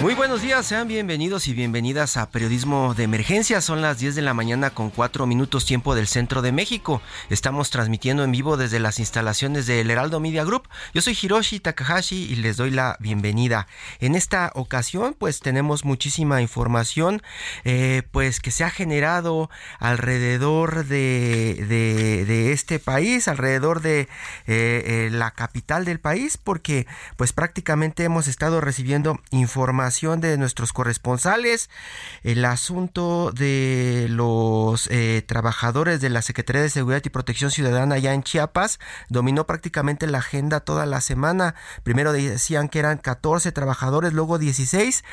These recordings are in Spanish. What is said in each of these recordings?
Muy buenos días, sean bienvenidos y bienvenidas a Periodismo de Emergencia. Son las 10 de la mañana con 4 minutos tiempo del centro de México. Estamos transmitiendo en vivo desde las instalaciones del Heraldo Media Group. Yo soy Hiroshi Takahashi y les doy la bienvenida. En esta ocasión pues tenemos muchísima información eh, pues que se ha generado alrededor de, este país, alrededor de eh, eh, la capital del país porque pues prácticamente hemos estado recibiendo información de nuestros corresponsales, el asunto de los eh, trabajadores de la Secretaría de Seguridad y Protección Ciudadana allá en Chiapas dominó prácticamente la agenda toda la semana. Primero decían que eran 14 trabajadores, luego 16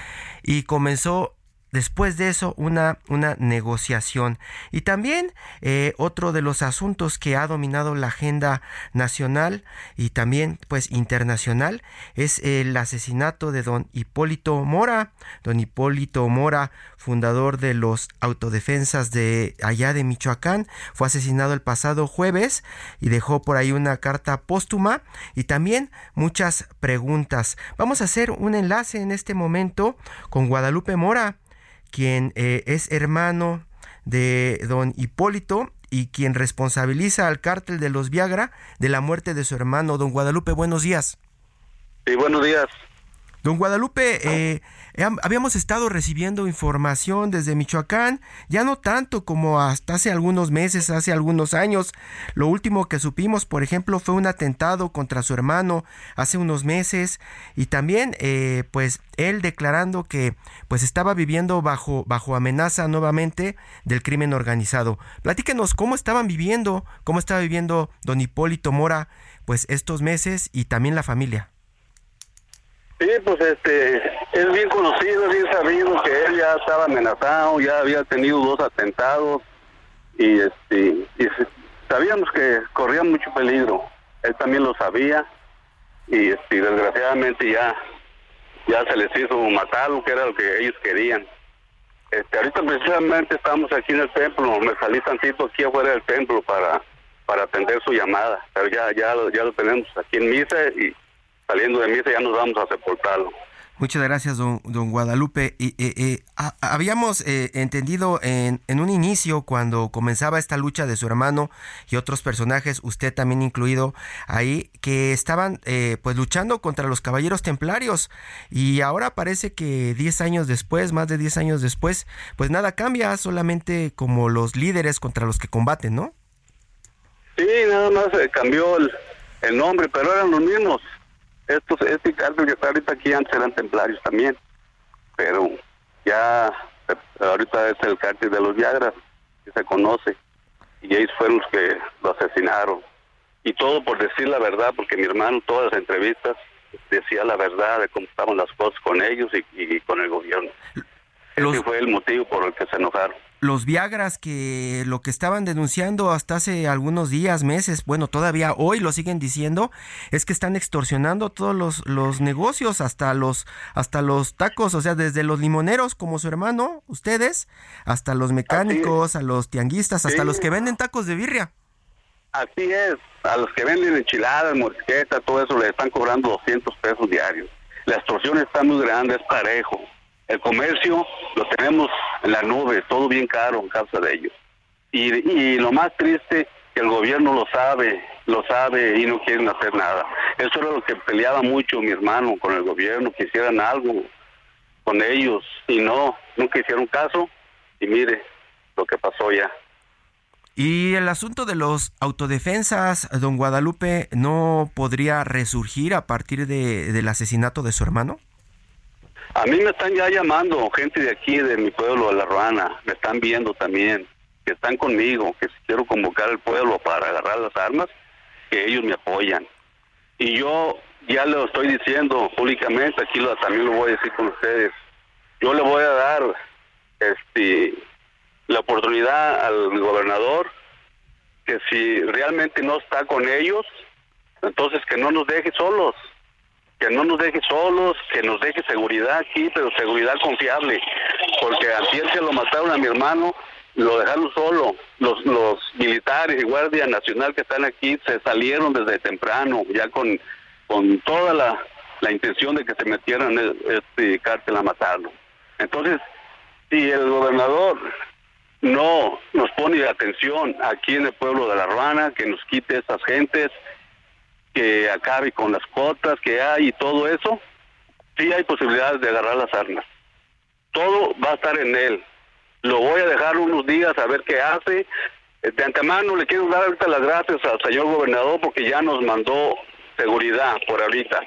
y comenzó después de eso una, una negociación. Y también eh, otro de los asuntos que ha dominado la agenda nacional y también pues internacional es el asesinato de don Hipólito Mora. Don Hipólito Mora, fundador de los autodefensas de allá de Michoacán, fue asesinado el pasado jueves y dejó por ahí una carta póstuma y también muchas preguntas. Vamos a hacer un enlace en este momento con Guadalupe Mora quien eh, es hermano de don Hipólito y quien responsabiliza al cártel de los Viagra de la muerte de su hermano. Don Guadalupe, buenos días. Sí, buenos días. Don Guadalupe, eh, habíamos estado recibiendo información desde Michoacán, ya no tanto como hasta hace algunos meses, hace algunos años. Lo último que supimos, por ejemplo, fue un atentado contra su hermano hace unos meses y también, eh, pues, él declarando que, pues, estaba viviendo bajo bajo amenaza nuevamente del crimen organizado. Platíquenos cómo estaban viviendo, cómo estaba viviendo don Hipólito Mora, pues, estos meses y también la familia. Sí, pues este, es bien conocido, bien sabido que él ya estaba amenazado, ya había tenido dos atentados y este, y sabíamos que corría mucho peligro. Él también lo sabía y este, desgraciadamente ya, ya se les hizo matarlo, que era lo que ellos querían. Este, ahorita precisamente estamos aquí en el templo, me salí tantito aquí afuera del templo para, para atender su llamada, pero ya, ya, ya lo tenemos aquí en misa y saliendo de misa ya nos vamos a sepultarlo. Muchas gracias, don, don Guadalupe. Y, eh, habíamos eh, entendido en, en, un inicio, cuando comenzaba esta lucha de su hermano y otros personajes, usted también incluido ahí, que estaban eh, pues luchando contra los caballeros templarios. Y ahora parece que 10 años después, más de 10 años después, pues nada cambia, solamente como los líderes contra los que combaten, ¿no? Sí, nada más cambió el, el nombre, pero eran los mismos estos, este cártel que está ahorita aquí antes eran templarios también, pero ya ahorita es el cártel de los Viagras, que se conoce, y ellos fueron los que lo asesinaron. Y todo por decir la verdad, porque mi hermano todas las entrevistas decía la verdad de cómo estaban las cosas con ellos y, con el gobierno. Ese fue el motivo por el que se enojaron los Viagras que lo que estaban denunciando hasta hace algunos días, meses, bueno, todavía hoy lo siguen diciendo, es que están extorsionando todos los, los negocios, hasta los, hasta los tacos, o sea, desde los limoneros como su hermano, ustedes, hasta los mecánicos, a los tianguistas, hasta los que venden tacos de birria. Así es, a los que venden enchiladas, mosqueta, todo eso le están cobrando 200 pesos diarios. La extorsión está muy grande, es parejo. El comercio lo tenemos en la nube, todo bien caro en causa de ellos. Y, y lo más triste, que el gobierno lo sabe, lo sabe y no quieren hacer nada. Eso era lo que peleaba mucho mi hermano con el gobierno, que hicieran algo, con ellos y no, nunca hicieron caso y mire lo que pasó ya. Y el asunto de los autodefensas, don Guadalupe, ¿no podría resurgir a partir de, del asesinato de su hermano? A mí me están ya llamando gente de aquí, de mi pueblo, de La Ruana, me están viendo también, que están conmigo, que si quiero convocar al pueblo para agarrar las armas, que ellos me apoyan. Y yo ya lo estoy diciendo públicamente, aquí lo, también lo voy a decir con ustedes. Yo le voy a dar este la oportunidad al gobernador que si realmente no está con ellos, entonces que no nos deje solos, que no nos deje solos, que nos deje seguridad aquí, pero seguridad confiable, porque antes que lo mataron a mi hermano, lo dejaron solo. Los, los militares y Guardia Nacional que están aquí se salieron desde temprano, ya con, con toda la, la intención de que se metieran en este cárcel a matarlo. Entonces, si el gobernador no nos pone atención aquí en el pueblo de La Ruana, que nos quite esas gentes, que acabe con las cuotas que hay y todo eso, sí hay posibilidades de agarrar las armas. Todo va a estar en él. Lo voy a dejar unos días a ver qué hace. De antemano le quiero dar ahorita las gracias al señor gobernador porque ya nos mandó seguridad por ahorita,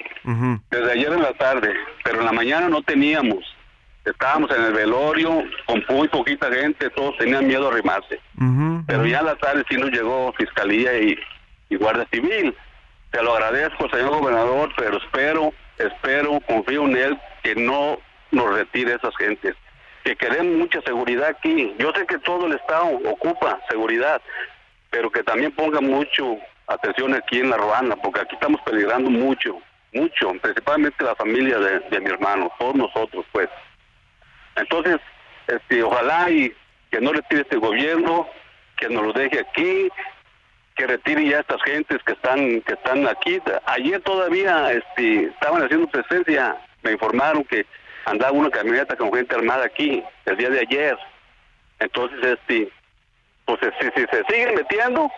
desde ayer en la tarde, pero en la mañana no teníamos. Estábamos en el velorio con muy poquita gente, todos tenían miedo a arrimarse. Pero ya en la tarde sí nos llegó Fiscalía y, y Guardia Civil. Te lo agradezco, señor gobernador, pero espero, espero, confío en él que no nos retire esas gentes. Que queremos mucha seguridad aquí. Yo sé que todo el Estado ocupa seguridad, pero que también ponga mucho atención aquí en la Ruana, porque aquí estamos peligrando mucho, mucho, principalmente la familia de, mi hermano, todos nosotros, pues. Entonces, este, ojalá y que no retire este gobierno, que nos lo deje aquí, que retire ya estas gentes que están que están aquí. Ayer todavía este, estaban haciendo presencia, me informaron que andaba una camioneta con gente armada aquí el día de ayer. Entonces, este, pues si, si se siguen metiendo,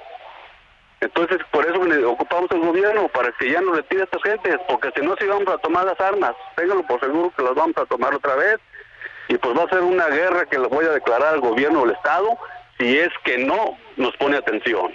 entonces por eso ocupamos el gobierno, para que ya no retire a estas gentes, porque si no, si vamos a tomar las armas, ténganlo por seguro que las vamos a tomar otra vez y pues va a ser una guerra que le voy a declarar al gobierno del Estado si es que no nos pone atención.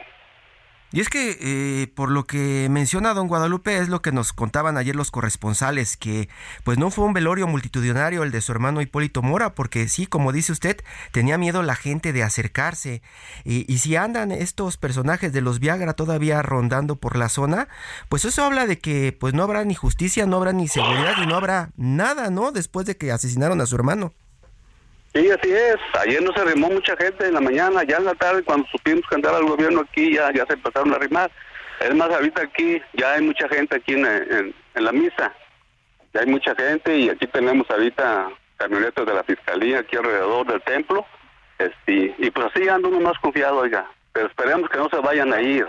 Y es que, eh, por lo que menciona don Guadalupe, es lo que nos contaban ayer los corresponsales, que pues no fue un velorio multitudinario el de su hermano Hipólito Mora, porque sí, como dice usted, tenía miedo la gente de acercarse. Y, y si andan estos personajes de los Viagra todavía rondando por la zona, pues eso habla de que pues no habrá ni justicia, no habrá ni seguridad y no habrá nada, ¿no? Después de que asesinaron a su hermano. Sí, así es. Ayer no se arrimó mucha gente en la mañana, ya en la tarde cuando supimos que andaba el gobierno aquí ya, se empezaron a arrimar. Es más, ahorita aquí ya hay mucha gente aquí en, en, la misa. Ya hay mucha gente y aquí tenemos ahorita camionetas de la fiscalía aquí alrededor del templo. Este, y pues así ando uno más confiado, oiga. Pero esperemos que no se vayan a ir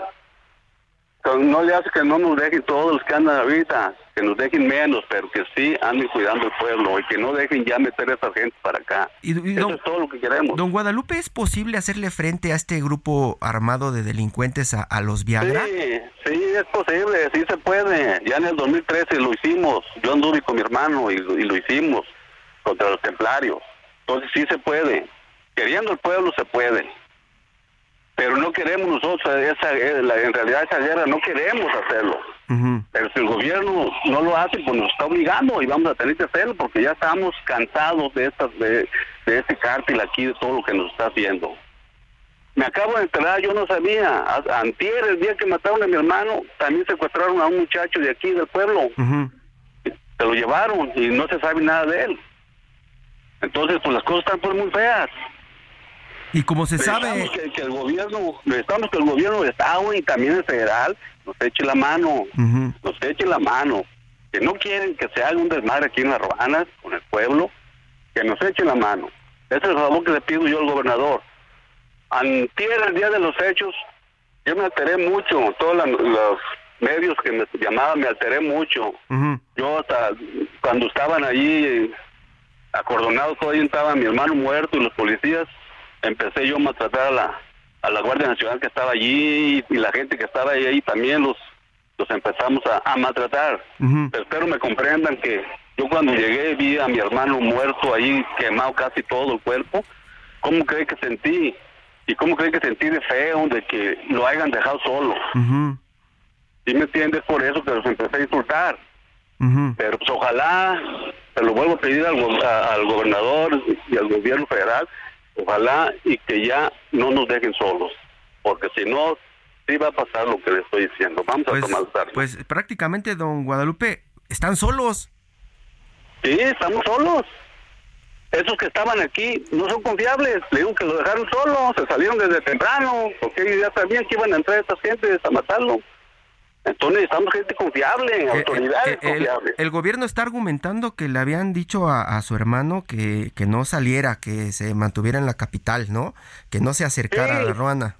no le hace que no nos dejen todos los que andan ahorita, que nos dejen menos, pero que sí anden cuidando el pueblo y que no dejen ya meter a esa gente para acá. Eso es todo lo que queremos. Don Guadalupe, ¿es posible hacerle frente a este grupo armado de delincuentes a, los Viagra? Sí, sí, es posible, sí se puede. Ya en el 2013 lo hicimos, yo anduve con mi hermano y, y lo hicimos contra los templarios. Entonces sí se puede. Queriendo el pueblo se puede pero no queremos nosotros esa en realidad esa guerra no queremos hacerlo. Pero si el gobierno no lo hace pues nos está obligando y vamos a tener que hacerlo porque ya estamos cansados de estas de, de este cártel aquí de todo lo que nos está haciendo. Me acabo de enterar yo no sabía. Antier el día que mataron a mi hermano también secuestraron a un muchacho de aquí del pueblo. Se lo llevaron y no se sabe nada de él. Entonces pues las cosas están pues muy feas y como se sabe... Que, el gobierno, necesitamos que el gobierno de Estado y también el federal nos eche la mano, nos eche la mano. Que no quieren que se haga un desmadre aquí en las Ruanas, con el pueblo, que nos eche la mano. Ese es el favor que le pido yo al gobernador. Antier, el día de los hechos, yo me alteré mucho, todos los medios que me llamaban me alteré mucho. Yo hasta cuando estaban allí acordonados, todavía estaba mi hermano muerto y los policías, empecé yo a maltratar a la, a la Guardia Nacional que estaba allí y, la gente que estaba ahí, también los, los empezamos a, maltratar. Pero espero me comprendan que Yo cuando llegué vi a mi hermano muerto ahí, quemado casi todo el cuerpo. ¿Cómo cree que sentí? ¿Y cómo cree que sentí de feo de que lo hayan dejado solo? ¿Sí me entiendes? Por eso que los empecé a insultar. Pero pues ojalá, se lo vuelvo a pedir al, al gobernador y al gobierno federal, ojalá y que ya no nos dejen solos, porque si no, sí va a pasar lo que le estoy diciendo. Vamos a pues, tomar Pues prácticamente, don Guadalupe, están solos. Sí, estamos solos. Esos que estaban aquí no son confiables. Le digo que lo dejaron solo, se salieron desde temprano, porque ellos ya sabían que iban a entrar estas gentes a matarlo. Entonces necesitamos gente confiable, eh, autoridades eh, confiables. El, gobierno está argumentando que le habían dicho a, su hermano que, que, no saliera, que se mantuviera en la capital, ¿no? Que no se acercara a la Ruana.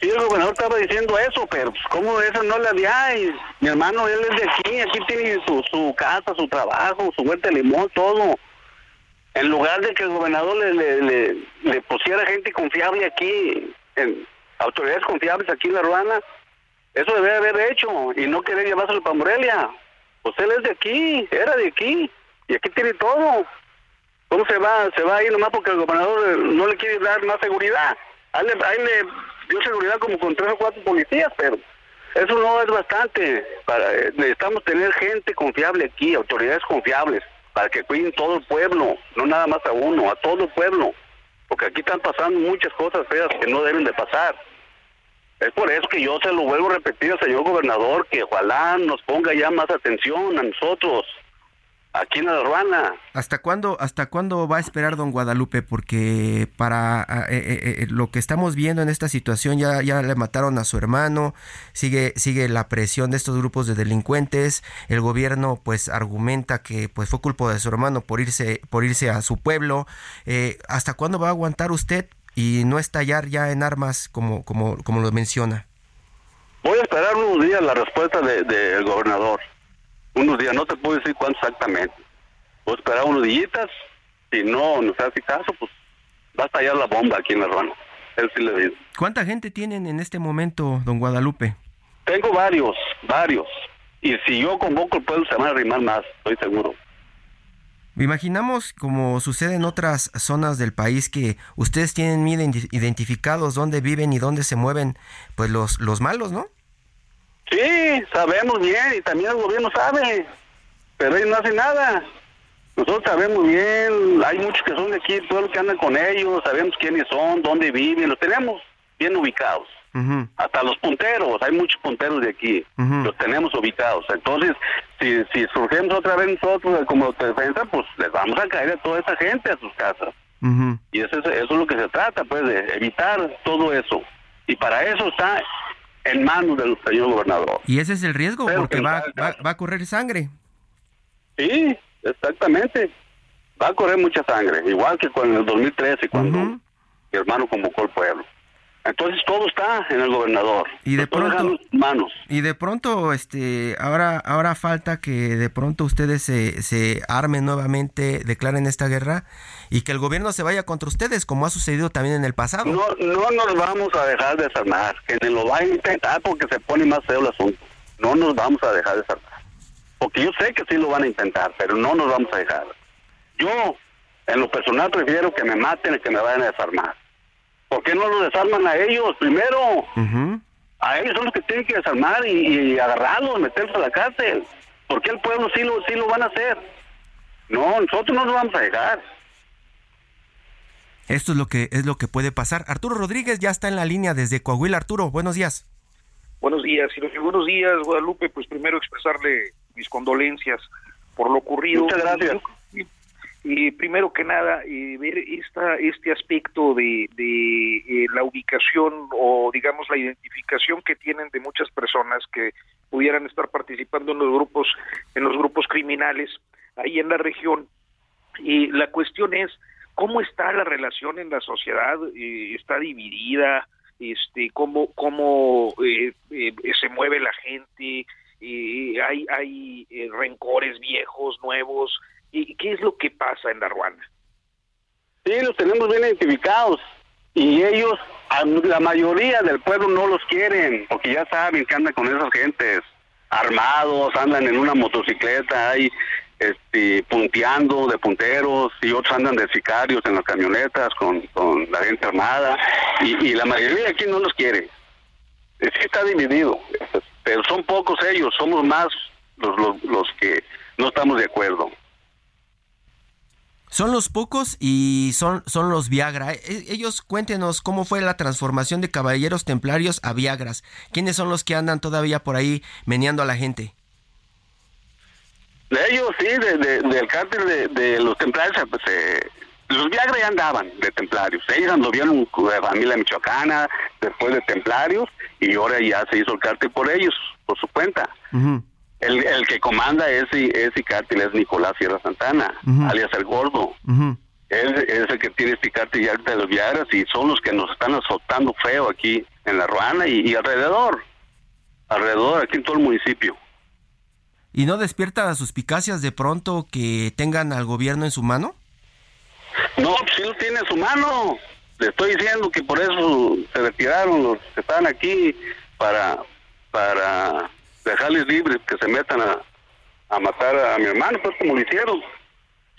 Sí, el gobernador estaba diciendo eso, pero pues, ¿cómo eso no le había? Y mi hermano, él es de aquí, aquí tiene su, su casa, su trabajo, su huerta de limón, todo. En lugar de que el gobernador le, le, le, pusiera gente confiable aquí, en, autoridades confiables aquí en la Ruana, eso debe haber hecho y no querer llevárselo para Morelia. Pues él es de aquí, era de aquí, y aquí tiene todo. ¿Cómo se va? Se va a ir nomás porque el gobernador no le quiere dar más seguridad. Ahí le, le dio seguridad como con tres o cuatro policías, pero eso no es bastante. Para, eh, necesitamos tener gente confiable aquí, autoridades confiables, para que cuiden todo el pueblo, no nada más a uno, a todo el pueblo. Porque aquí están pasando muchas cosas feas que no deben de pasar. Es por eso que yo se lo vuelvo a repetir al señor gobernador, que ojalá nos ponga ya más atención a nosotros, aquí en la urbana. ¿Hasta cuándo, hasta cuándo va a esperar don Guadalupe? Porque para eh, eh, eh, lo que estamos viendo en esta situación, ya, ya le mataron a su hermano, sigue, sigue la presión de estos grupos de delincuentes, el gobierno pues argumenta que pues fue culpa de su hermano por irse, por irse a su pueblo. ¿Hasta cuándo va a aguantar usted y no estallar ya en armas como, como, como lo menciona? Voy a esperar unos días la respuesta del de, gobernador unos días, no te puedo decir cuánto exactamente. Voy a esperar unos días, si no nos hace caso, pues va a estallar la bomba aquí en la Ruana. Él sí le dice. ¿Cuánta gente tienen en este momento, don Guadalupe? Tengo varios, varios. Y si yo convoco el pueblo, se van a arrimar más, estoy seguro. Imaginamos, como sucede en otras zonas del país, que ustedes tienen identificados dónde viven y dónde se mueven, pues los, los malos, ¿no? Sí, sabemos bien y también el gobierno sabe, pero ellos no hacen nada. Nosotros sabemos bien, hay muchos que son de aquí, todos los que andan con ellos, sabemos quiénes son, dónde viven, los tenemos bien ubicados. Hasta los punteros, hay muchos punteros de aquí, los tenemos ubicados. Entonces, si, si surgimos otra vez nosotros como defensa, pues les vamos a caer a toda esa gente a sus casas. Y eso, eso es lo que se trata, pues, de evitar todo eso. Y para eso está en manos del señor gobernador. Y ese es el riesgo, porque va, va, a correr sangre. Sí, exactamente. Va a correr mucha sangre, igual que con el 2013, cuando mi hermano convocó al pueblo. Entonces todo está en el gobernador. Y de pronto manos. Y de pronto este ahora ahora falta que de pronto ustedes se, se armen nuevamente, declaren esta guerra y que el gobierno se vaya contra ustedes como ha sucedido también en el pasado. No no nos vamos a dejar desarmar, que lo va a intentar porque se pone más feo el asunto. No nos vamos a dejar desarmar. Porque yo sé que sí lo van a intentar, pero no nos vamos a dejar. Yo en lo personal prefiero que me maten y que me vayan a desarmar ¿Por qué no lo desarman a ellos primero? A ellos son los que tienen que desarmar y, agarrarlos, meterlos a la cárcel. ¿Por qué el pueblo sí lo, sí lo van a hacer? No, nosotros no nos vamos a dejar. Esto es lo que es lo que puede pasar. Arturo Rodríguez ya está en la línea desde Coahuila. Arturo, buenos días. Buenos días, y buenos días, Guadalupe. Pues primero expresarle mis condolencias por lo ocurrido. Muchas gracias eh, primero que nada, eh, ver esta, este aspecto de, de eh, la ubicación o, digamos, la identificación que tienen de muchas personas que pudieran estar participando en los grupos, en los grupos criminales ahí en la región. Y la cuestión es, ¿cómo está la relación en la sociedad? Eh, ¿Está dividida? Este, ¿Cómo, cómo se mueve la gente? hay hay rencores viejos, nuevos, ¿Y qué es lo que pasa en la Ruana? Sí, los tenemos bien identificados y ellos, la mayoría del pueblo no los quieren porque ya saben que andan con esas gentes armados, andan en una motocicleta, hay este, punteando de punteros y otros andan de sicarios en las camionetas con, con la gente armada y, y la mayoría aquí no los quiere. Sí está dividido, pero son pocos ellos, somos más los, los, los que no estamos de acuerdo. Son los pocos y son, son los Viagra. E, ellos cuéntenos cómo fue la transformación de caballeros templarios a Viagras. ¿Quiénes son los que andan todavía por ahí meneando a la gente? De ellos sí, de, del cártel de, los templarios, pues, eh, los Viagra ya andaban de templarios. Ellos anduvieron de familia michoacana, después de templarios, y ahora ya se hizo el cártel por ellos, por su cuenta. El, el, que comanda ese, ese cártel es Nicolás Sierra Santana, alias El Gordo. Él es el que tiene este cártel ya de los Viagras y son los que nos están azotando feo aquí en La Ruana y, y alrededor. Alrededor, aquí en todo el municipio. ¿Y no despierta las suspicacias de pronto que tengan al gobierno en su mano? No, sí lo tiene en su mano. Le estoy diciendo que por eso se retiraron los que están aquí para para dejarles libres que se metan a, a matar a mi hermano, pues como lo hicieron.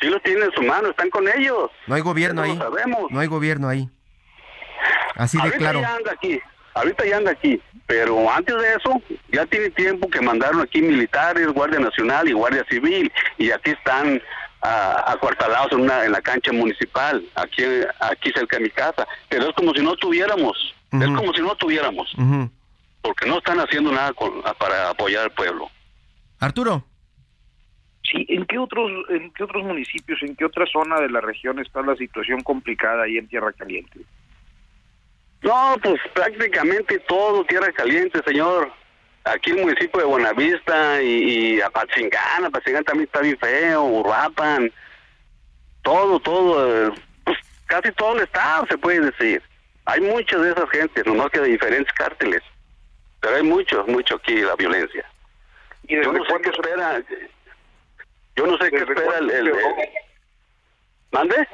Sí lo tiene en su mano, están con ellos. No hay gobierno ahí. sabemos. No hay gobierno ahí. Así de claro. Ya anda aquí ahorita ya anda aquí, pero antes de eso ya tiene tiempo que mandaron aquí militares, Guardia Nacional y Guardia Civil, y aquí están uh, acuartalados en, una, en la cancha municipal, aquí, aquí cerca de mi casa, pero es como si no tuviéramos, es como si no tuviéramos, porque no están haciendo nada para apoyar al pueblo. Arturo. Sí, ¿en qué otros en qué otros municipios, en qué otra zona de la región está la situación complicada ahí en Tierra Caliente? No, pues prácticamente todo tierra caliente, señor. Aquí el municipio de Buenavista y, y Apatzingán, Apatzingán también está bien feo, Urbapan, todo, todo, pues casi todo el estado se puede decir. Hay muchas de esas gentes, nomás que de diferentes cárteles, pero hay mucho, mucho aquí la violencia. ¿Y yo no sé qué espera, yo no sé qué espera el, el, el... ¿Mande?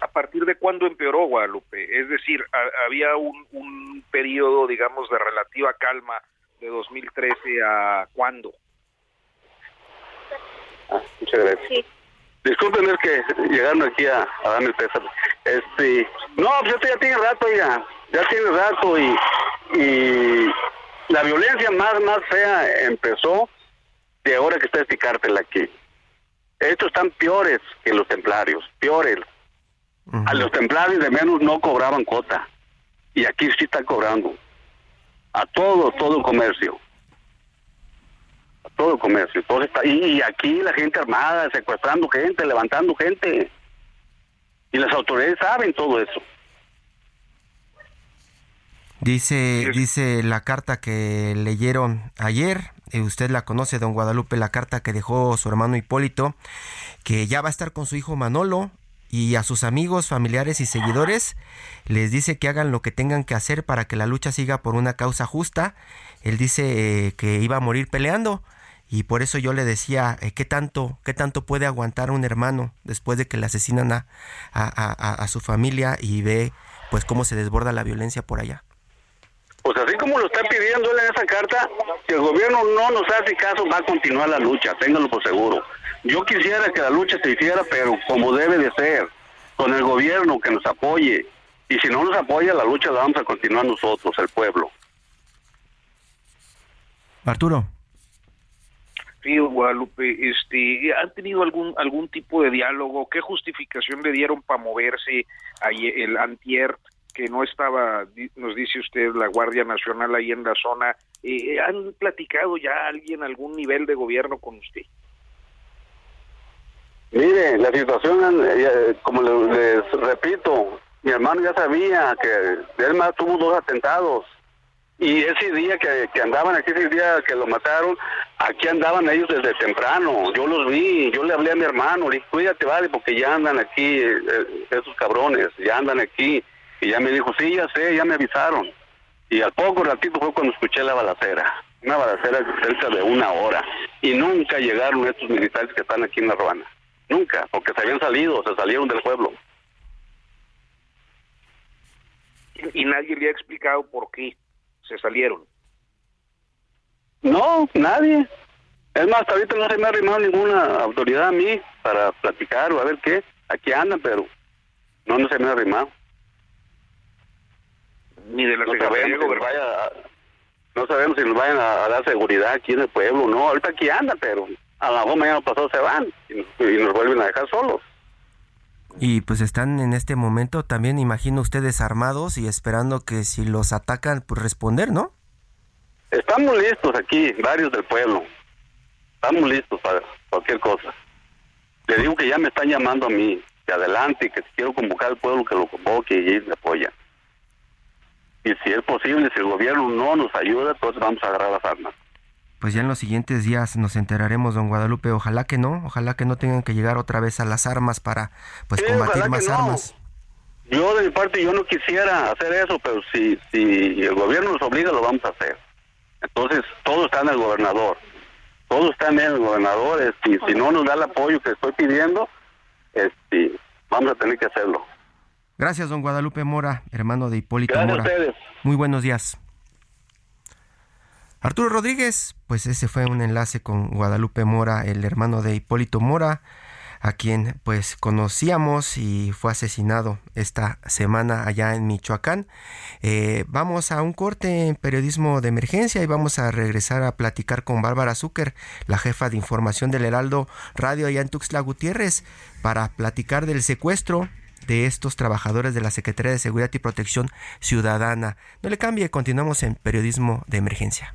¿A partir de cuándo empeoró Guadalupe? Es decir, había un, un periodo, digamos, de relativa calma de 2013 a cuándo? Ah, muchas gracias. Sí. Disculpen, es que llegaron aquí a, darme el pésame. Este, no, pues esto ya tiene rato, ya, ya tiene rato y, y la violencia más, más fea empezó de ahora que está este cártel aquí. Estos están peores que los templarios, peores. A los templarios de menos no cobraban cuota. Y aquí sí están cobrando. A todo, todo comercio. Todo comercio. Todo está, y, aquí la gente armada, secuestrando gente, levantando gente. Y las autoridades saben todo eso. Dice, dice la carta que leyeron ayer, eh, usted la conoce, don Guadalupe, la carta que dejó su hermano Hipólito, que ya va a estar con su hijo Manolo y a sus amigos, familiares y seguidores les dice que hagan lo que tengan que hacer para que la lucha siga por una causa justa. Él dice eh, que iba a morir peleando y por eso yo le decía eh, qué tanto qué tanto puede aguantar un hermano después de que le asesinan a, a, su familia y ve pues cómo se desborda la violencia por allá. Pues así como lo está pidiendo en esa carta, si el gobierno no nos hace caso, va a continuar la lucha, ténganlo por seguro. Yo quisiera que la lucha se hiciera, pero como debe de ser, con el gobierno que nos apoye. Y si no nos apoya, la lucha la vamos a continuar nosotros, el pueblo. Arturo. Guadalupe, este, ¿han tenido algún algún tipo de diálogo? ¿Qué justificación le dieron para moverse ahí el antier que no estaba, nos dice usted, la Guardia Nacional ahí en la zona? Eh, ¿Han platicado ya alguien algún nivel de gobierno con usted? Mire, la situación, eh, como les, repito, mi hermano ya sabía que él más tuvo dos atentados. Y ese día que, andaban aquí, ese día que lo mataron, aquí andaban ellos desde temprano. Yo los vi, yo le hablé a mi hermano, le dije, cuídate, vale, porque ya andan aquí, eh, esos cabrones, ya andan aquí. Y ya me dijo, sí, ya sé, ya me avisaron. Y al poco ratito fue cuando escuché la balacera. Una balacera cerca de una hora. Y nunca llegaron estos militares que están aquí en la Ruana. Nunca, porque se habían salido, se salieron del pueblo. Y nadie le ha explicado por qué se salieron. No, nadie. Es más, ahorita no se me ha arrimado ninguna autoridad a mí para platicar o a ver qué. Aquí andan, pero no, no se me ha arrimado. Ni de la No Secretaría de Gobernación. no sabemos si nos vayan a, a dar seguridad aquí en el pueblo no. Ahorita aquí andan, pero a la mejor mañana pasado se van y nos vuelven a dejar solos. Y pues están en este momento también, imagino ustedes, armados y esperando que si los atacan, pues responder, ¿no? Estamos listos aquí, varios del pueblo. Estamos listos para cualquier cosa. Le digo que ya me están llamando a mí, que adelante, y que si quiero convocar al pueblo, que lo convoque y me apoya. Y si es posible, si el gobierno no nos ayuda, entonces vamos a agarrar las armas. Pues ya en los siguientes días nos enteraremos, don Guadalupe. Ojalá que no, ojalá que no tengan que llegar otra vez a las armas para pues Sí, combatir más no. armas. Yo de mi parte yo no quisiera hacer eso, pero si, si el gobierno nos obliga, lo vamos a hacer. Entonces, todo está en el gobernador. Todo está en el gobernador. Este, si no nos da el apoyo que estoy pidiendo, este, vamos a tener que hacerlo. Gracias, don Guadalupe Mora, hermano de Hipólito Gracias a Mora. ustedes. Muy buenos días. Arturo Rodríguez, pues ese fue un enlace con Guadalupe Mora, el hermano de Hipólito Mora, a quien pues conocíamos y fue asesinado esta semana allá en Michoacán. Eh, vamos a un corte en periodismo de emergencia y vamos a regresar a platicar con Bárbara Zucker, la jefa de información del Heraldo Radio allá en Tuxtla Gutiérrez, para platicar del secuestro de estos trabajadores de la Secretaría de Seguridad y Protección Ciudadana. No le cambie, continuamos en periodismo de emergencia.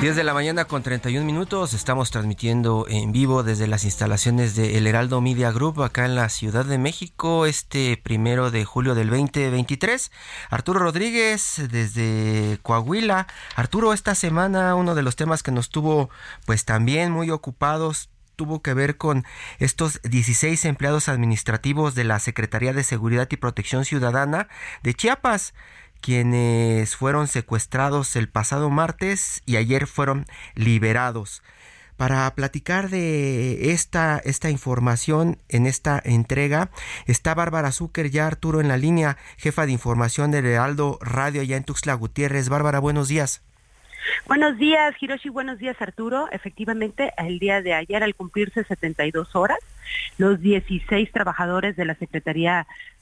10 de la mañana con 31 minutos. Estamos transmitiendo en vivo desde las instalaciones de El Heraldo Media Group acá en la Ciudad de México este primero de julio del 2023. Arturo Rodríguez desde Coahuila. Arturo, esta semana uno de los temas que nos tuvo pues también muy ocupados tuvo que ver con estos 16 empleados administrativos de la Secretaría de Seguridad y Protección Ciudadana de Chiapas quienes fueron secuestrados el pasado martes y ayer fueron liberados. Para platicar de esta, esta información en esta entrega está Bárbara Zucker, ya Arturo en la línea, jefa de información del Heraldo Radio allá en Tuxtla Gutiérrez. Bárbara, buenos días. Buenos días, Hiroshi. Buenos días, Arturo. Efectivamente, el día de ayer, al cumplirse 72 horas, los 16 trabajadores de la Secretaría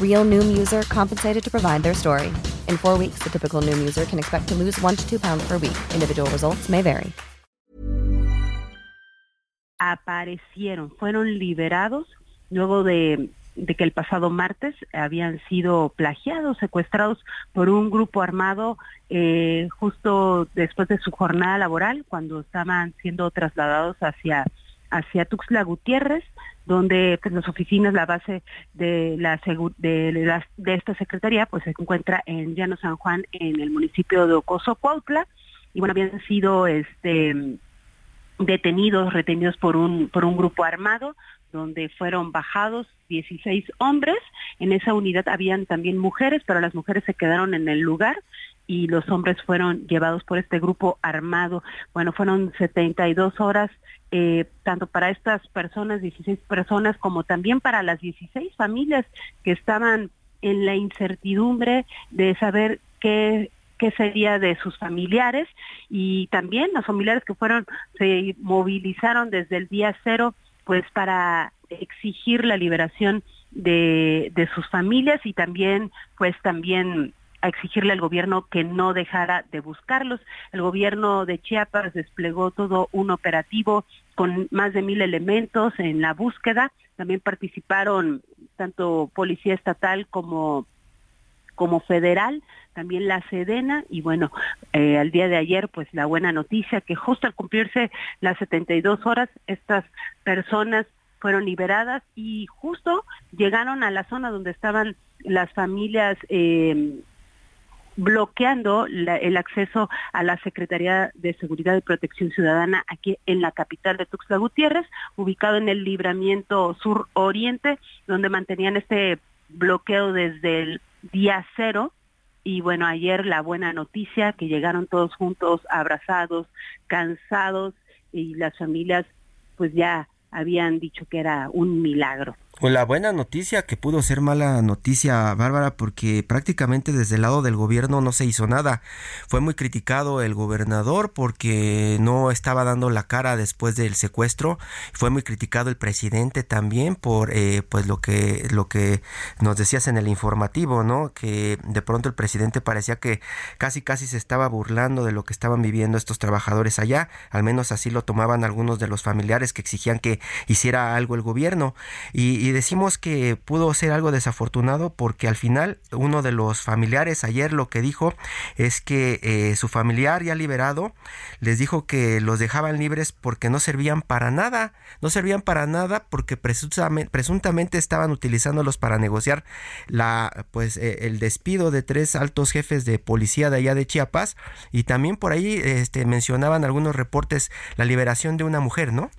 Real Noom user compensated to provide their story. In four weeks, the typical Noom user can expect to lose one to two pounds per week. Individual results may vary. aparecieron, fueron liberados luego de, de que el pasado martes habían sido plagiados, secuestrados por un grupo armado eh, justo después de su jornada laboral, cuando estaban siendo trasladados hacia hacia Tuxtla Gutiérrez, donde pues, las oficinas, la base de la de, la, de esta secretaría, pues se encuentra en Llano San Juan, en el municipio de Ocoso, Cuautla, y bueno, habían sido este detenidos, retenidos por un, por un grupo armado, donde fueron bajados 16 hombres. En esa unidad habían también mujeres, pero las mujeres se quedaron en el lugar y los hombres fueron llevados por este grupo armado. Bueno, fueron 72 horas, eh, tanto para estas personas, 16 personas, como también para las 16 familias que estaban en la incertidumbre de saber qué qué sería de sus familiares y también los familiares que fueron, se movilizaron desde el día cero pues para exigir la liberación de, de sus familias y también pues también a exigirle al gobierno que no dejara de buscarlos. El gobierno de Chiapas desplegó todo un operativo con más de mil elementos en la búsqueda. También participaron tanto policía estatal como como federal, también la Sedena y bueno, eh, al día de ayer pues la buena noticia que justo al cumplirse las 72 horas estas personas fueron liberadas y justo llegaron a la zona donde estaban las familias eh, bloqueando el acceso a la Secretaría de Seguridad y Protección Ciudadana aquí en la capital de Tuxtla Gutiérrez, ubicado en el libramiento sur oriente, donde mantenían este bloqueo desde el día cero. Y bueno, ayer la buena noticia que llegaron todos juntos, abrazados, cansados y las familias pues ya habían dicho que era un milagro. Pues la buena noticia que pudo ser mala noticia, Bárbara, porque prácticamente desde el lado del gobierno no se hizo nada. Fue muy criticado el gobernador porque no estaba dando la cara después del secuestro. Fue muy criticado el presidente también por eh, pues lo que lo que nos decías en el informativo, ¿no? Que de pronto el presidente parecía que casi casi se estaba burlando de lo que estaban viviendo estos trabajadores allá. Al menos así lo tomaban algunos de los familiares que exigían que hiciera algo el gobierno y decimos que pudo ser algo desafortunado porque al final uno de los familiares ayer lo que dijo es que eh, su familiar ya liberado les dijo que los dejaban libres porque no servían para nada, no servían para nada porque presuntamente, presuntamente estaban utilizándolos para negociar la pues eh, el despido de tres altos jefes de policía de allá de Chiapas y también por ahí este mencionaban algunos reportes la liberación de una mujer, ¿no?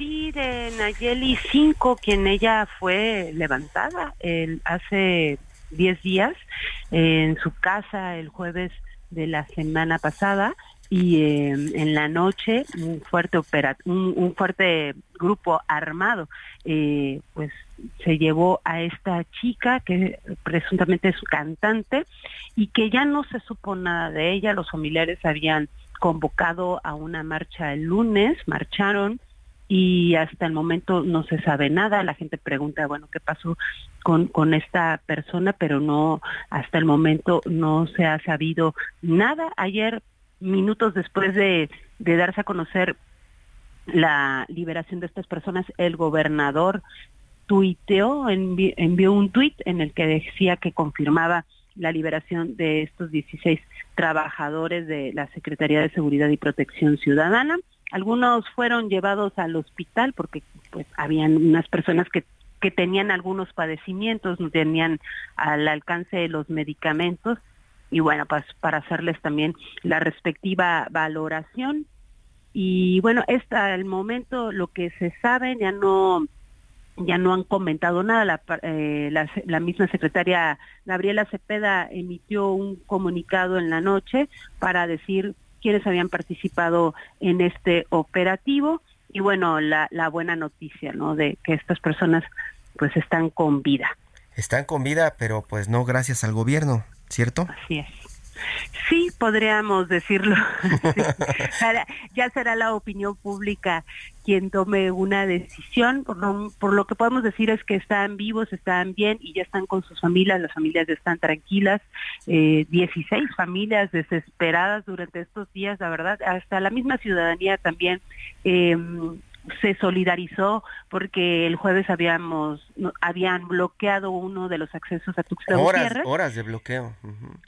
Sí, de Nayeli 5, quien ella fue levantada el, hace 10 días en su casa el jueves de la semana pasada y em, en la noche un fuerte opera, un, fuerte grupo armado eh, pues se llevó a esta chica que presuntamente es cantante y que ya no se supo nada de ella. Los familiares habían convocado a una marcha el lunes marcharon y hasta el momento no se sabe nada. La gente pregunta, bueno, ¿qué pasó con, con esta persona? Pero no, hasta el momento no se ha sabido nada. Ayer, minutos después de, de darse a conocer la liberación de estas personas, el gobernador tuiteó, envió un tuit en el que decía que confirmaba la liberación de estos 16 trabajadores de la Secretaría de Seguridad y Protección Ciudadana. Algunos fueron llevados al hospital porque pues habían unas personas que que tenían algunos padecimientos, no tenían al alcance de los medicamentos y bueno, pues para hacerles también la respectiva valoración. Y bueno, hasta el momento lo que se sabe ya no ya no han comentado nada. Eh, la, la, misma secretaria Gabriela Cepeda emitió un comunicado en la noche para decir quienes habían participado en este operativo y bueno, la, la buena noticia, ¿no? De que estas personas pues están con vida. Están con vida, pero pues no gracias al gobierno, ¿cierto? Así es. Sí, podríamos decirlo. Ya será la opinión pública quien tome una decisión. Por lo, que podemos decir es que están vivos, están bien y ya están con sus familias. Las familias están tranquilas. Eh, 16 familias desesperadas durante estos días, la verdad. Hasta la misma ciudadanía también. Eh, se solidarizó porque el jueves habíamos habían bloqueado uno de los accesos a Tuxtla horas, Horas de bloqueo.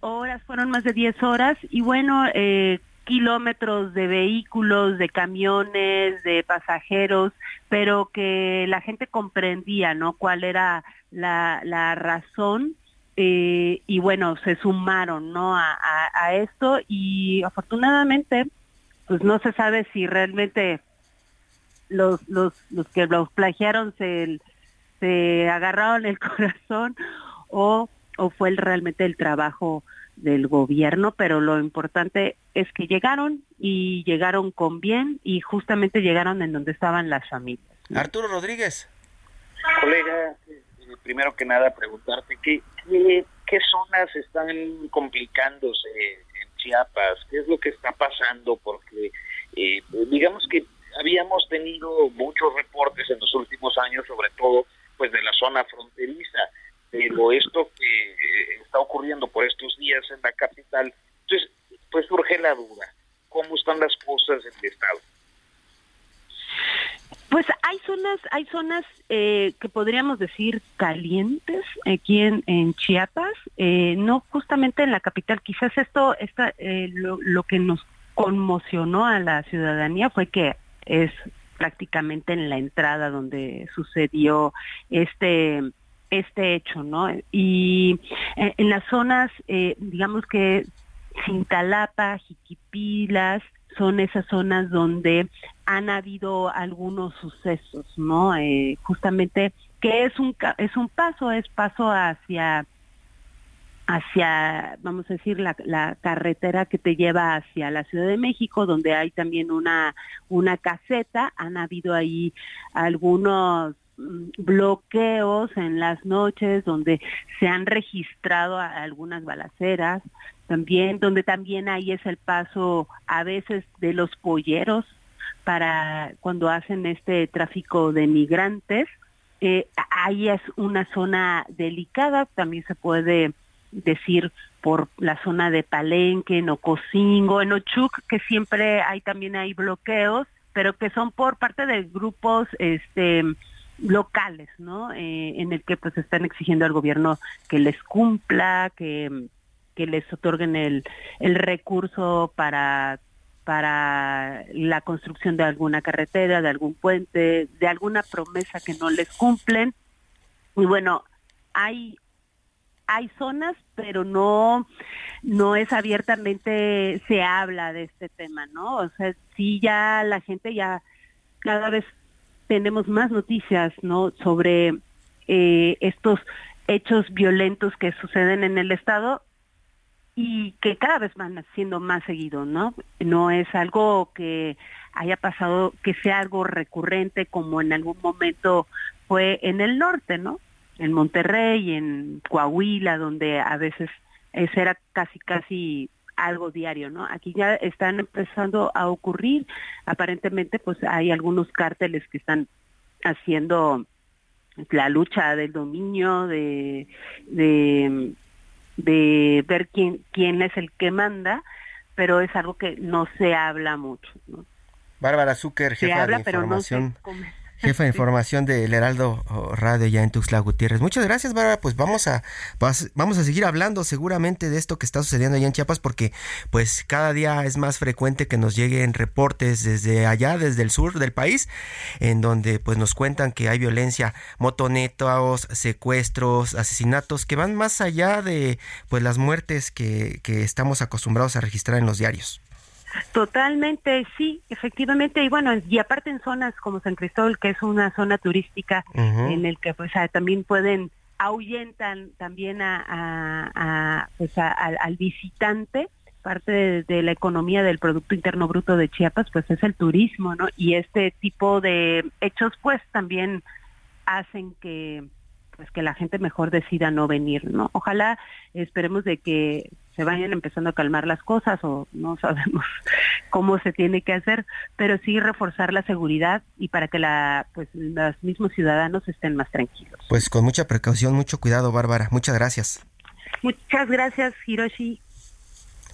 Horas, fueron más de 10 horas y bueno, eh, kilómetros de vehículos, de camiones, de pasajeros, pero que la gente comprendía, ¿no? Cuál era la, la razón eh, y bueno, se sumaron ¿no? A, a, esto y afortunadamente pues no se sabe si realmente los, los, los que los plagiaron se, se agarraron el corazón o, o fue el, realmente el trabajo del gobierno, pero lo importante es que llegaron y llegaron con bien y justamente llegaron en donde estaban las familias. Arturo Rodríguez. Colega, eh, primero que nada preguntarte, ¿qué, qué, qué zonas están complicándose en Chiapas? ¿Qué es lo que está pasando? Porque eh, digamos que habíamos tenido muchos reportes en los últimos años, sobre todo pues de la zona fronteriza, pero esto que eh, está ocurriendo por estos días en la capital, entonces pues surge la duda, ¿cómo están las cosas en el estado? Pues hay zonas, hay zonas eh, que podríamos decir calientes aquí en, en Chiapas, eh, no justamente en la capital. Quizás esto, esta, eh, lo, lo, que nos conmocionó a la ciudadanía fue que es prácticamente en la entrada donde sucedió este este hecho, ¿no? Y en las zonas, digamos que Cintalapa, Jiquipilas, son esas zonas donde han habido algunos sucesos, ¿no? Eh, justamente que es un es un paso, es paso hacia hacia, vamos a decir, la, la, carretera que te lleva hacia la Ciudad de México, donde hay también una, una caseta. Han habido ahí algunos mm, bloqueos en las noches donde se han registrado algunas balaceras también, donde también ahí es el paso a veces de los polleros para cuando hacen este tráfico de migrantes. Eh, ahí es una zona delicada, también se puede decir por la zona de Palenque, en Ocosingo, en Ochuc, que siempre hay también hay bloqueos, pero que son por parte de grupos este locales, ¿no? Eh, en el que pues están exigiendo al gobierno que les cumpla, que que les otorguen el, el recurso para para la construcción de alguna carretera, de algún puente, de alguna promesa que no les cumplen. Y bueno, hay hay zonas, pero no no es abiertamente se habla de este tema, ¿no? O sea, sí ya la gente ya cada vez tenemos más noticias, ¿no? Sobre eh, estos hechos violentos que suceden en el estado y que cada vez van siendo más seguidos, ¿no? No es algo que haya pasado, que sea algo recurrente como en algún momento fue en el norte, ¿no? En Monterrey, en Coahuila, donde a veces eso era casi, casi algo diario, ¿no? Aquí ya están empezando a ocurrir, aparentemente pues hay algunos cárteles que están haciendo la lucha del dominio, de, de de ver quién, quién es el que manda, pero es algo que no se habla mucho. ¿no? Bárbara Zucker, jefa de información jefa de información del Heraldo Radio ya en Tuxtla Gutiérrez. Muchas gracias, Bárbara. Pues vamos a vamos a seguir hablando seguramente de esto que está sucediendo allá en Chiapas porque pues cada día es más frecuente que nos lleguen reportes desde allá, desde el sur del país, en donde pues nos cuentan que hay violencia, motonetos, secuestros, asesinatos que van más allá de pues las muertes que, que estamos acostumbrados a registrar en los diarios. Totalmente, sí, efectivamente. Y bueno, y aparte en zonas como San Cristóbal, que es una zona turística en el que pues también pueden ahuyentan también a, pues al, visitante parte de, de, la economía del Producto Interno Bruto de Chiapas, pues es el turismo, ¿no? Y este tipo de hechos, pues también hacen que pues que la gente mejor decida no venir, ¿no? Ojalá esperemos de que se vayan empezando a calmar las cosas o no sabemos cómo se tiene que hacer, pero sí reforzar la seguridad y para que la pues los mismos ciudadanos estén más tranquilos. Pues con mucha precaución, mucho cuidado, Bárbara. Muchas gracias. Muchas gracias, Hiroshi.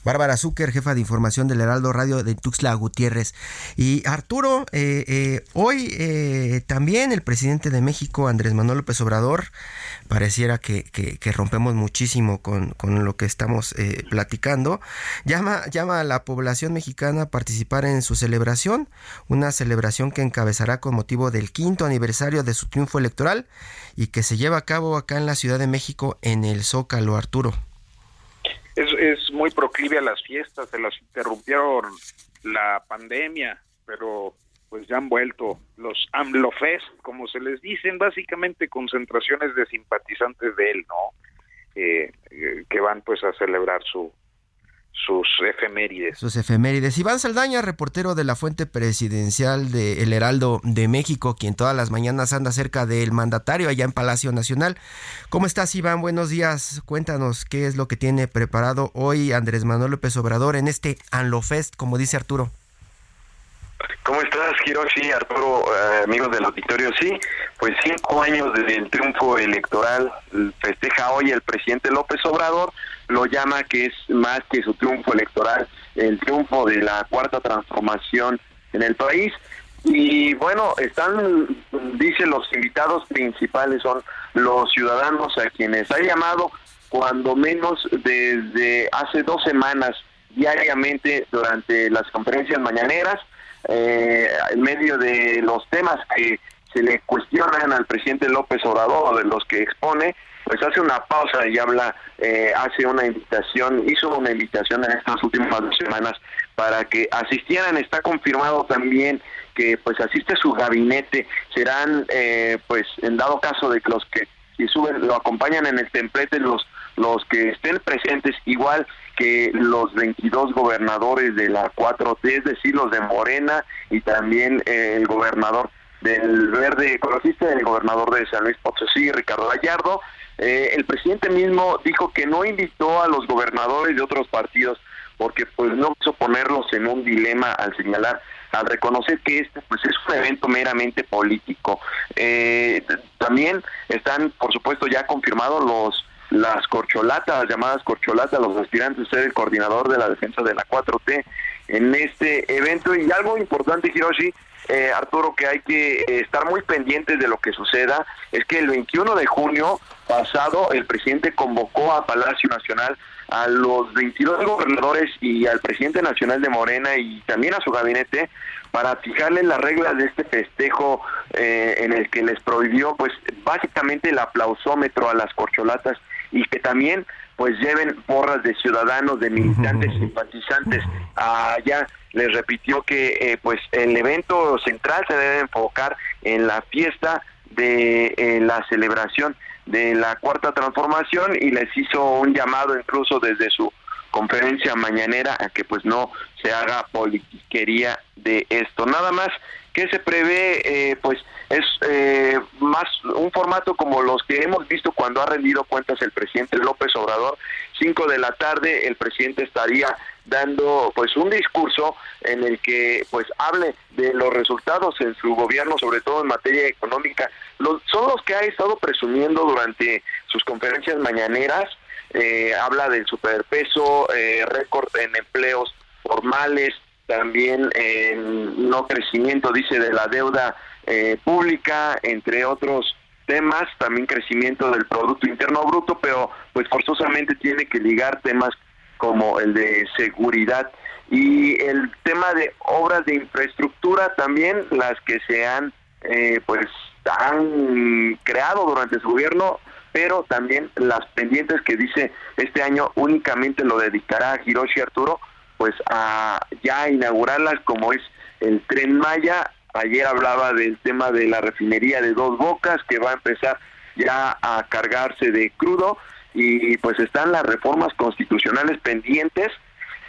Bárbara Zucker, jefa de información del Heraldo Radio de Tuxtla Gutiérrez. Y Arturo, eh, eh, hoy eh, también el presidente de México, Andrés Manuel López Obrador, pareciera que, rompemos muchísimo con, lo que estamos platicando, llama, llama a la población mexicana a participar en su celebración, una celebración que encabezará con motivo del quinto aniversario de su triunfo electoral y que se lleva a cabo acá en la Ciudad de México en el Zócalo, Arturo es, es muy proclive a las fiestas, se las interrumpieron la pandemia, pero pues ya han vuelto los AMLOFest, como se les dicen, básicamente concentraciones de simpatizantes de él, ¿no? Eh, eh, que van pues a celebrar su, sus efemérides. Sus efemérides. Iván Saldaña, reportero de la fuente presidencial de El Heraldo de México, quien todas las mañanas anda cerca del mandatario allá en Palacio Nacional. ¿Cómo estás, Iván? Buenos días. Cuéntanos qué es lo que tiene preparado hoy Andrés Manuel López Obrador en este Anlofest, como dice Arturo. ¿Cómo estás, Hiroshi, Arturo, eh, amigos del auditorio? Sí, pues cinco años desde el triunfo electoral festeja hoy el presidente López Obrador, lo llama que es más que su triunfo electoral, el triunfo de la cuarta transformación en el país. Y bueno, están, dice, los invitados principales son los ciudadanos a quienes ha llamado cuando menos desde hace dos semanas diariamente durante las conferencias mañaneras eh, en medio de los temas que se le cuestionan al presidente López Obrador, de los que expone, pues hace una pausa y habla, eh, hace una invitación, hizo una invitación en estas últimas semanas para que asistieran. Está confirmado también que pues asiste su gabinete. Serán, eh, pues en dado caso de que los que si suben, lo acompañan en el templete los los que estén presentes, igual que los 22 gobernadores de la 4T, es decir, los de Morena y también eh, el gobernador del Verde Ecologista, el gobernador de San Luis Potosí, Ricardo Gallardo. Eh, el presidente mismo dijo que no invitó a los gobernadores de otros partidos porque pues no quiso ponerlos en un dilema al señalar al reconocer que este pues es un evento meramente político. Eh, también están, por supuesto, ya confirmados los las corcholatas, llamadas corcholatas, los aspirantes ser el coordinador de la defensa de la 4T en este evento. Y algo importante, Hiroshi, eh, Arturo, que hay que eh, estar muy pendientes de lo que suceda, es que el 21 de junio pasado el presidente convocó a Palacio Nacional a los 22 gobernadores y al presidente nacional de Morena y también a su gabinete para fijarle las reglas de este festejo eh, en el que les prohibió pues básicamente el aplausómetro a las corcholatas y que también pues lleven porras de ciudadanos, de militantes, simpatizantes allá. Les repitió que eh, pues el evento central se debe enfocar en la fiesta de eh, la celebración de la cuarta transformación y les hizo un llamado incluso desde su conferencia mañanera a que pues no se haga politiquería de esto. Nada más que se prevé, eh, pues es eh, más un formato como los que hemos visto cuando ha rendido cuentas el presidente López Obrador. Cinco de la tarde el presidente estaría dando pues un discurso en el que pues hable de los resultados en su gobierno, sobre todo en materia económica. Los, son los que ha estado presumiendo durante sus conferencias mañaneras. Eh, habla del superpeso, eh, récord en empleos formales, también no crecimiento, dice, de la deuda eh, pública, entre otros temas, también crecimiento del Producto Interno Bruto, pero pues forzosamente tiene que ligar temas como el de seguridad. Y el tema de obras de infraestructura también, las que se han eh, pues han creado durante su gobierno, pero también las pendientes que dice este año únicamente lo dedicará a Hiroshi Arturo pues a ya inaugurarlas como es el tren Maya. Ayer hablaba del tema de la refinería de Dos Bocas que va a empezar ya a cargarse de crudo y pues están las reformas constitucionales pendientes,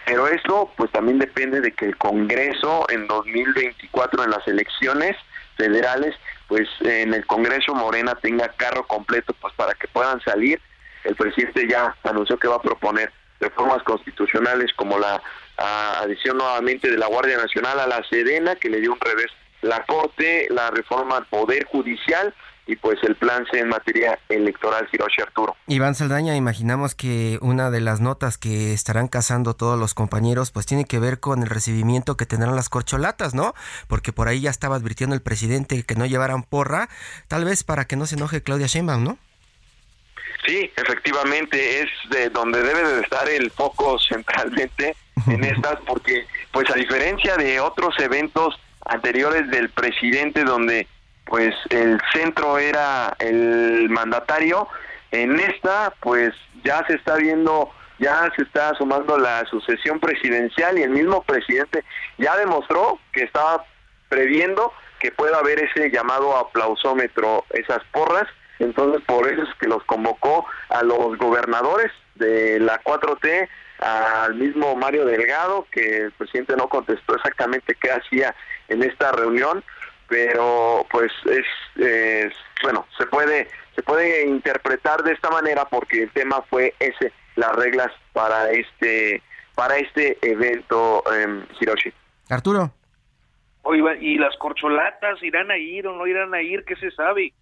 pero esto pues también depende de que el Congreso en 2024 en las elecciones federales pues en el Congreso Morena tenga carro completo pues para que puedan salir. El presidente ya anunció que va a proponer reformas constitucionales como la adición nuevamente de la Guardia Nacional a la Sedena, que le dio un revés la Corte, la reforma al Poder Judicial y pues el plan C en materia electoral, Hiroshi Arturo. Iván Saldaña, imaginamos que una de las notas que estarán cazando todos los compañeros pues tiene que ver con el recibimiento que tendrán las corcholatas, ¿no? Porque por ahí ya estaba advirtiendo el presidente que no llevaran porra, tal vez para que no se enoje Claudia Sheinbaum, ¿no? Sí, efectivamente es de donde debe de estar el foco centralmente en estas porque pues a diferencia de otros eventos anteriores del presidente donde pues el centro era el mandatario, en esta pues ya se está viendo, ya se está asomando la sucesión presidencial y el mismo presidente ya demostró que estaba previendo que pueda haber ese llamado aplausómetro, esas porras, entonces por eso es que los convocó a los gobernadores de la 4T, al mismo Mario Delgado, que el presidente no contestó exactamente qué hacía en esta reunión, pero pues es, bueno se puede se puede interpretar de esta manera porque el tema fue ese las reglas para este para este evento eh, Hiroshi. Arturo. Y las corcholatas irán a ir o no irán a ir qué se sabe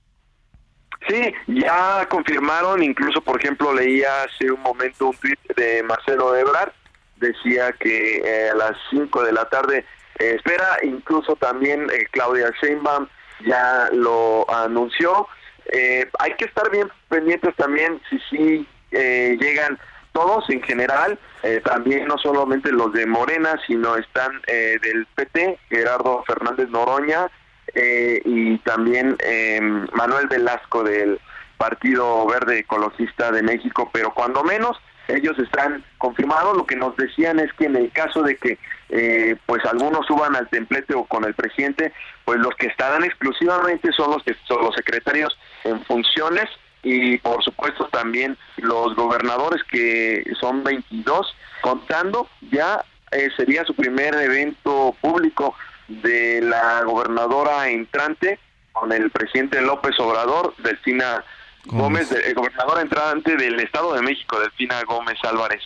Sí, ya confirmaron, incluso por ejemplo leía hace un momento un tweet de Marcelo Ebrard, decía que eh, a las 5 de la tarde eh, espera, incluso también eh, Claudia Sheinbaum ya lo anunció. Hay que estar bien pendientes también si sí llegan todos en general, también no solamente los de Morena, sino están del PT, Gerardo Fernández Noroña, y también Manuel Velasco del Partido Verde Ecologista de México, pero cuando menos ellos están confirmados. Lo que nos decían es que en el caso de que eh, pues algunos suban al templete o con el presidente, pues los que estarán exclusivamente son los son los secretarios en funciones y por supuesto también los gobernadores que son 22 contando ya eh, sería su primer evento público de la gobernadora entrante con el presidente López Obrador, Delfina Gómez, el gobernador entrante del Estado de México, Delfina Gómez Álvarez,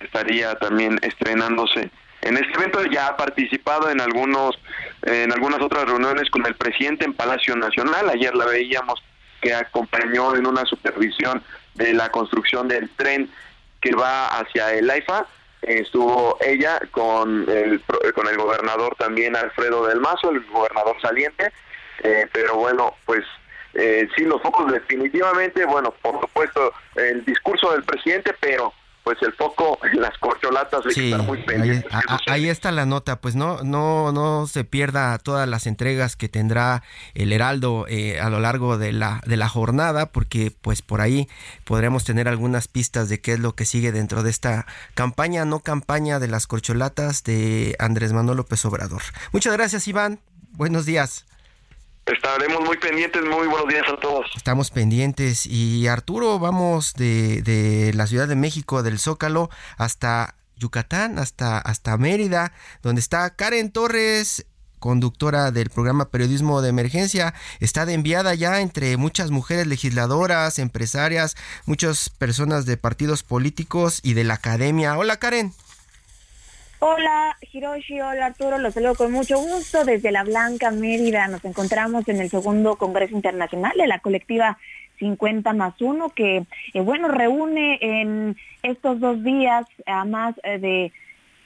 estaría también estrenándose en este evento. Ya ha participado en algunos, en algunas otras reuniones con el presidente en Palacio Nacional. Ayer la veíamos que acompañó en una supervisión de la construcción del tren que va hacia el AIFA. Estuvo ella con el, con el gobernador también Alfredo del Mazo, el gobernador saliente. Eh, pero bueno, pues eh, sí, los focos definitivamente, bueno, por supuesto, el discurso del presidente, pero pues el foco en las corcholatas sí, muy Ahí, está la nota, pues no, no, no se pierda todas las entregas que tendrá el Heraldo eh, a lo largo de la, de la jornada, porque pues por ahí podremos tener algunas pistas de qué es lo que sigue dentro de esta campaña, no campaña de las corcholatas de Andrés Manuel López Obrador. Muchas gracias, Iván. Buenos días. Estaremos muy pendientes, muy buenos días a todos. Estamos pendientes y Arturo, vamos de, de la Ciudad de México, del Zócalo, hasta Yucatán, hasta, hasta Mérida, donde está Karen Torres, conductora del programa Periodismo de Emergencia, está de enviada ya entre muchas mujeres legisladoras, empresarias, muchas personas de partidos políticos y de la academia. Hola Karen. Hola Hiroshi, hola Arturo, los saludo con mucho gusto desde la Blanca Mérida. Nos encontramos en el segundo Congreso Internacional de la colectiva 50 más 1 que, eh, bueno, reúne en estos dos días a más eh, de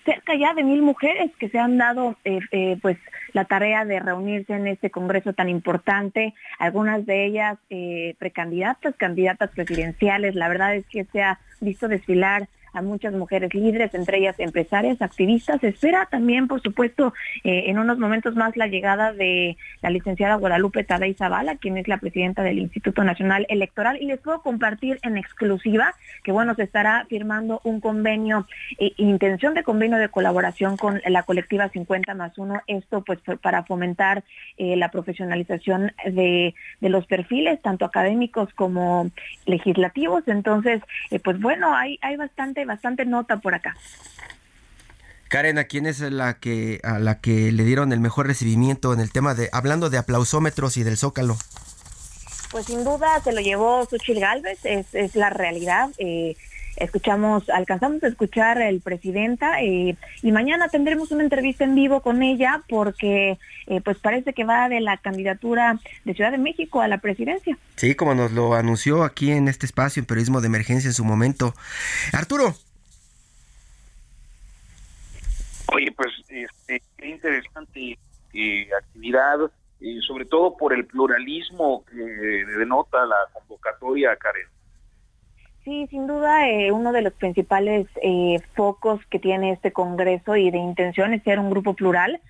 cerca ya de mil mujeres que se han dado eh, pues la tarea de reunirse en este congreso tan importante, algunas de ellas precandidatas, candidatas presidenciales, la verdad es que se ha visto desfilar a muchas mujeres líderes, entre ellas empresarias, activistas. Espera también, por supuesto, eh, en unos momentos más la llegada de la licenciada Guadalupe Tadei Zavala, quien es la presidenta del Instituto Nacional Electoral. Y les puedo compartir en exclusiva que, bueno, se estará firmando un convenio, eh, intención de convenio de colaboración con la colectiva 50 más 1. Esto, pues, para fomentar eh, la profesionalización de, de los perfiles, tanto académicos como legislativos. Entonces, pues bueno, hay, hay bastante bastante, nota por acá. Karen, ¿a quién es la que, a la que le dieron el mejor recibimiento en el tema de, hablando de aplausómetros y del Zócalo? Pues sin duda se lo llevó Suchil Galvez, es, es la realidad. Eh, escuchamos, alcanzamos a escuchar el presidenta eh, y mañana tendremos una entrevista en vivo con ella porque eh, pues parece que va de la candidatura de Ciudad de México a la presidencia. Sí, como nos lo anunció aquí en este espacio en periodismo de emergencia en su momento. Arturo. Oye, pues este, qué interesante eh, actividad, sobre todo por el pluralismo que denota la convocatoria, Karen. Sí, sin duda, eh, uno de los principales eh, focos que tiene este Congreso y de intención es ser un grupo plural.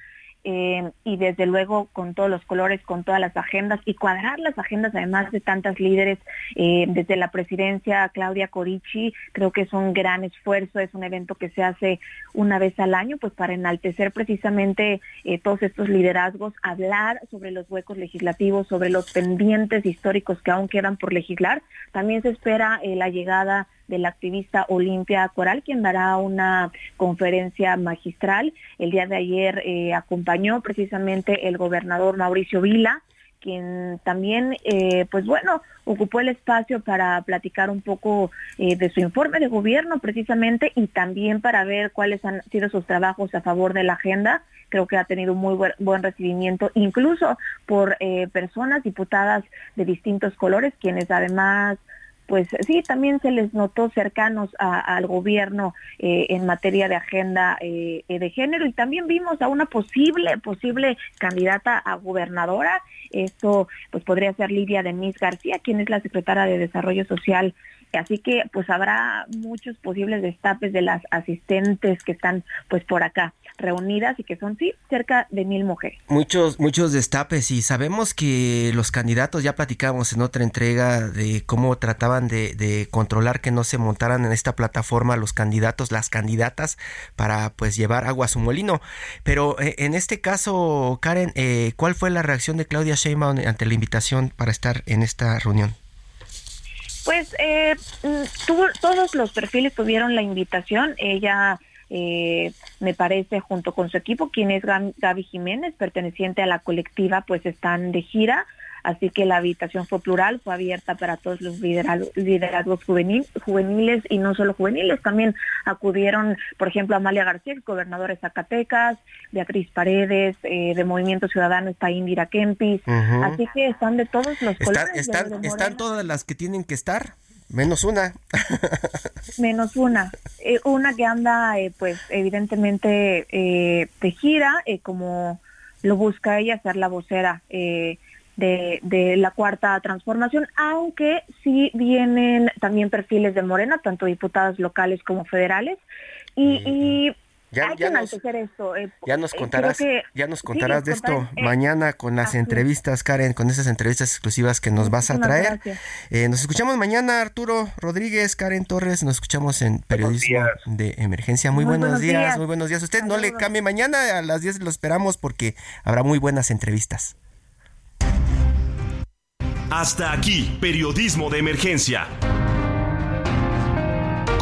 Eh, y desde luego con todos los colores, con todas las agendas y cuadrar las agendas además de tantas líderes eh, desde la presidencia Claudia Corici, creo que es un gran esfuerzo, es un evento que se hace una vez al año pues para enaltecer precisamente eh, todos estos liderazgos, hablar sobre los huecos legislativos, sobre los pendientes históricos que aún quedan por legislar. También se espera la llegada de la activista Olimpia Coral, quien dará una conferencia magistral. El día de ayer eh, acompañó precisamente el gobernador Mauricio Vila, quien también, eh, pues bueno, ocupó el espacio para platicar un poco eh, de su informe de gobierno precisamente y también para ver cuáles han sido sus trabajos a favor de la agenda. Creo que ha tenido muy buen, recibimiento, incluso por personas diputadas de distintos colores, quienes además pues sí, también se les notó cercanos al gobierno eh, en materia de agenda eh, de género. Y también vimos a una posible, posible candidata a gobernadora. Esto pues podría ser Lidia Denise García, quien es la secretaria de Desarrollo Social. Así que pues habrá muchos posibles destapes de las asistentes que están pues por acá reunidas y que son sí cerca de mil mujeres. Muchos, muchos destapes y sabemos que los candidatos, ya platicamos en otra entrega de cómo trataban de, controlar que no se montaran en esta plataforma los candidatos, las candidatas para pues llevar agua a su molino. Pero eh, en este caso, Karen, eh, ¿cuál fue la reacción de Claudia Sheinbaum ante la invitación para estar en esta reunión? Pues eh, mm, todos los perfiles tuvieron la invitación. Ella eh, me parece, junto con su equipo, quien es Gaby Jiménez, perteneciente a la colectiva, pues están de gira. Así que la habitación fue plural, fue abierta para todos los liderazgos juveniles y no solo juveniles. También acudieron, por ejemplo, Amalia García, gobernadora de Zacatecas, Beatriz Paredes, eh, de Movimiento Ciudadano está Indira Kempis. Así que están de todos los colores. están, están todas las que tienen que estar. Menos una. Menos una. Eh, una que anda, eh, pues, evidentemente eh, de gira, como lo busca ella, ser la vocera de, de, la cuarta transformación, aunque sí vienen también perfiles de Morena, tanto diputadas locales como federales. Y, ya, nos, esto. Eh, ya nos eh, contarás, ya nos contarás de esto eh, mañana con las entrevistas, Karen, con esas entrevistas exclusivas que nos vas a traer. nos escuchamos mañana, Arturo Rodríguez, Karen Torres, nos escuchamos en Periodismo de Emergencia. Muy, buenos, días, muy buenos días. Usted no le cambie mañana, a las 10 lo esperamos porque habrá muy buenas entrevistas. Hasta aquí, Periodismo de Emergencia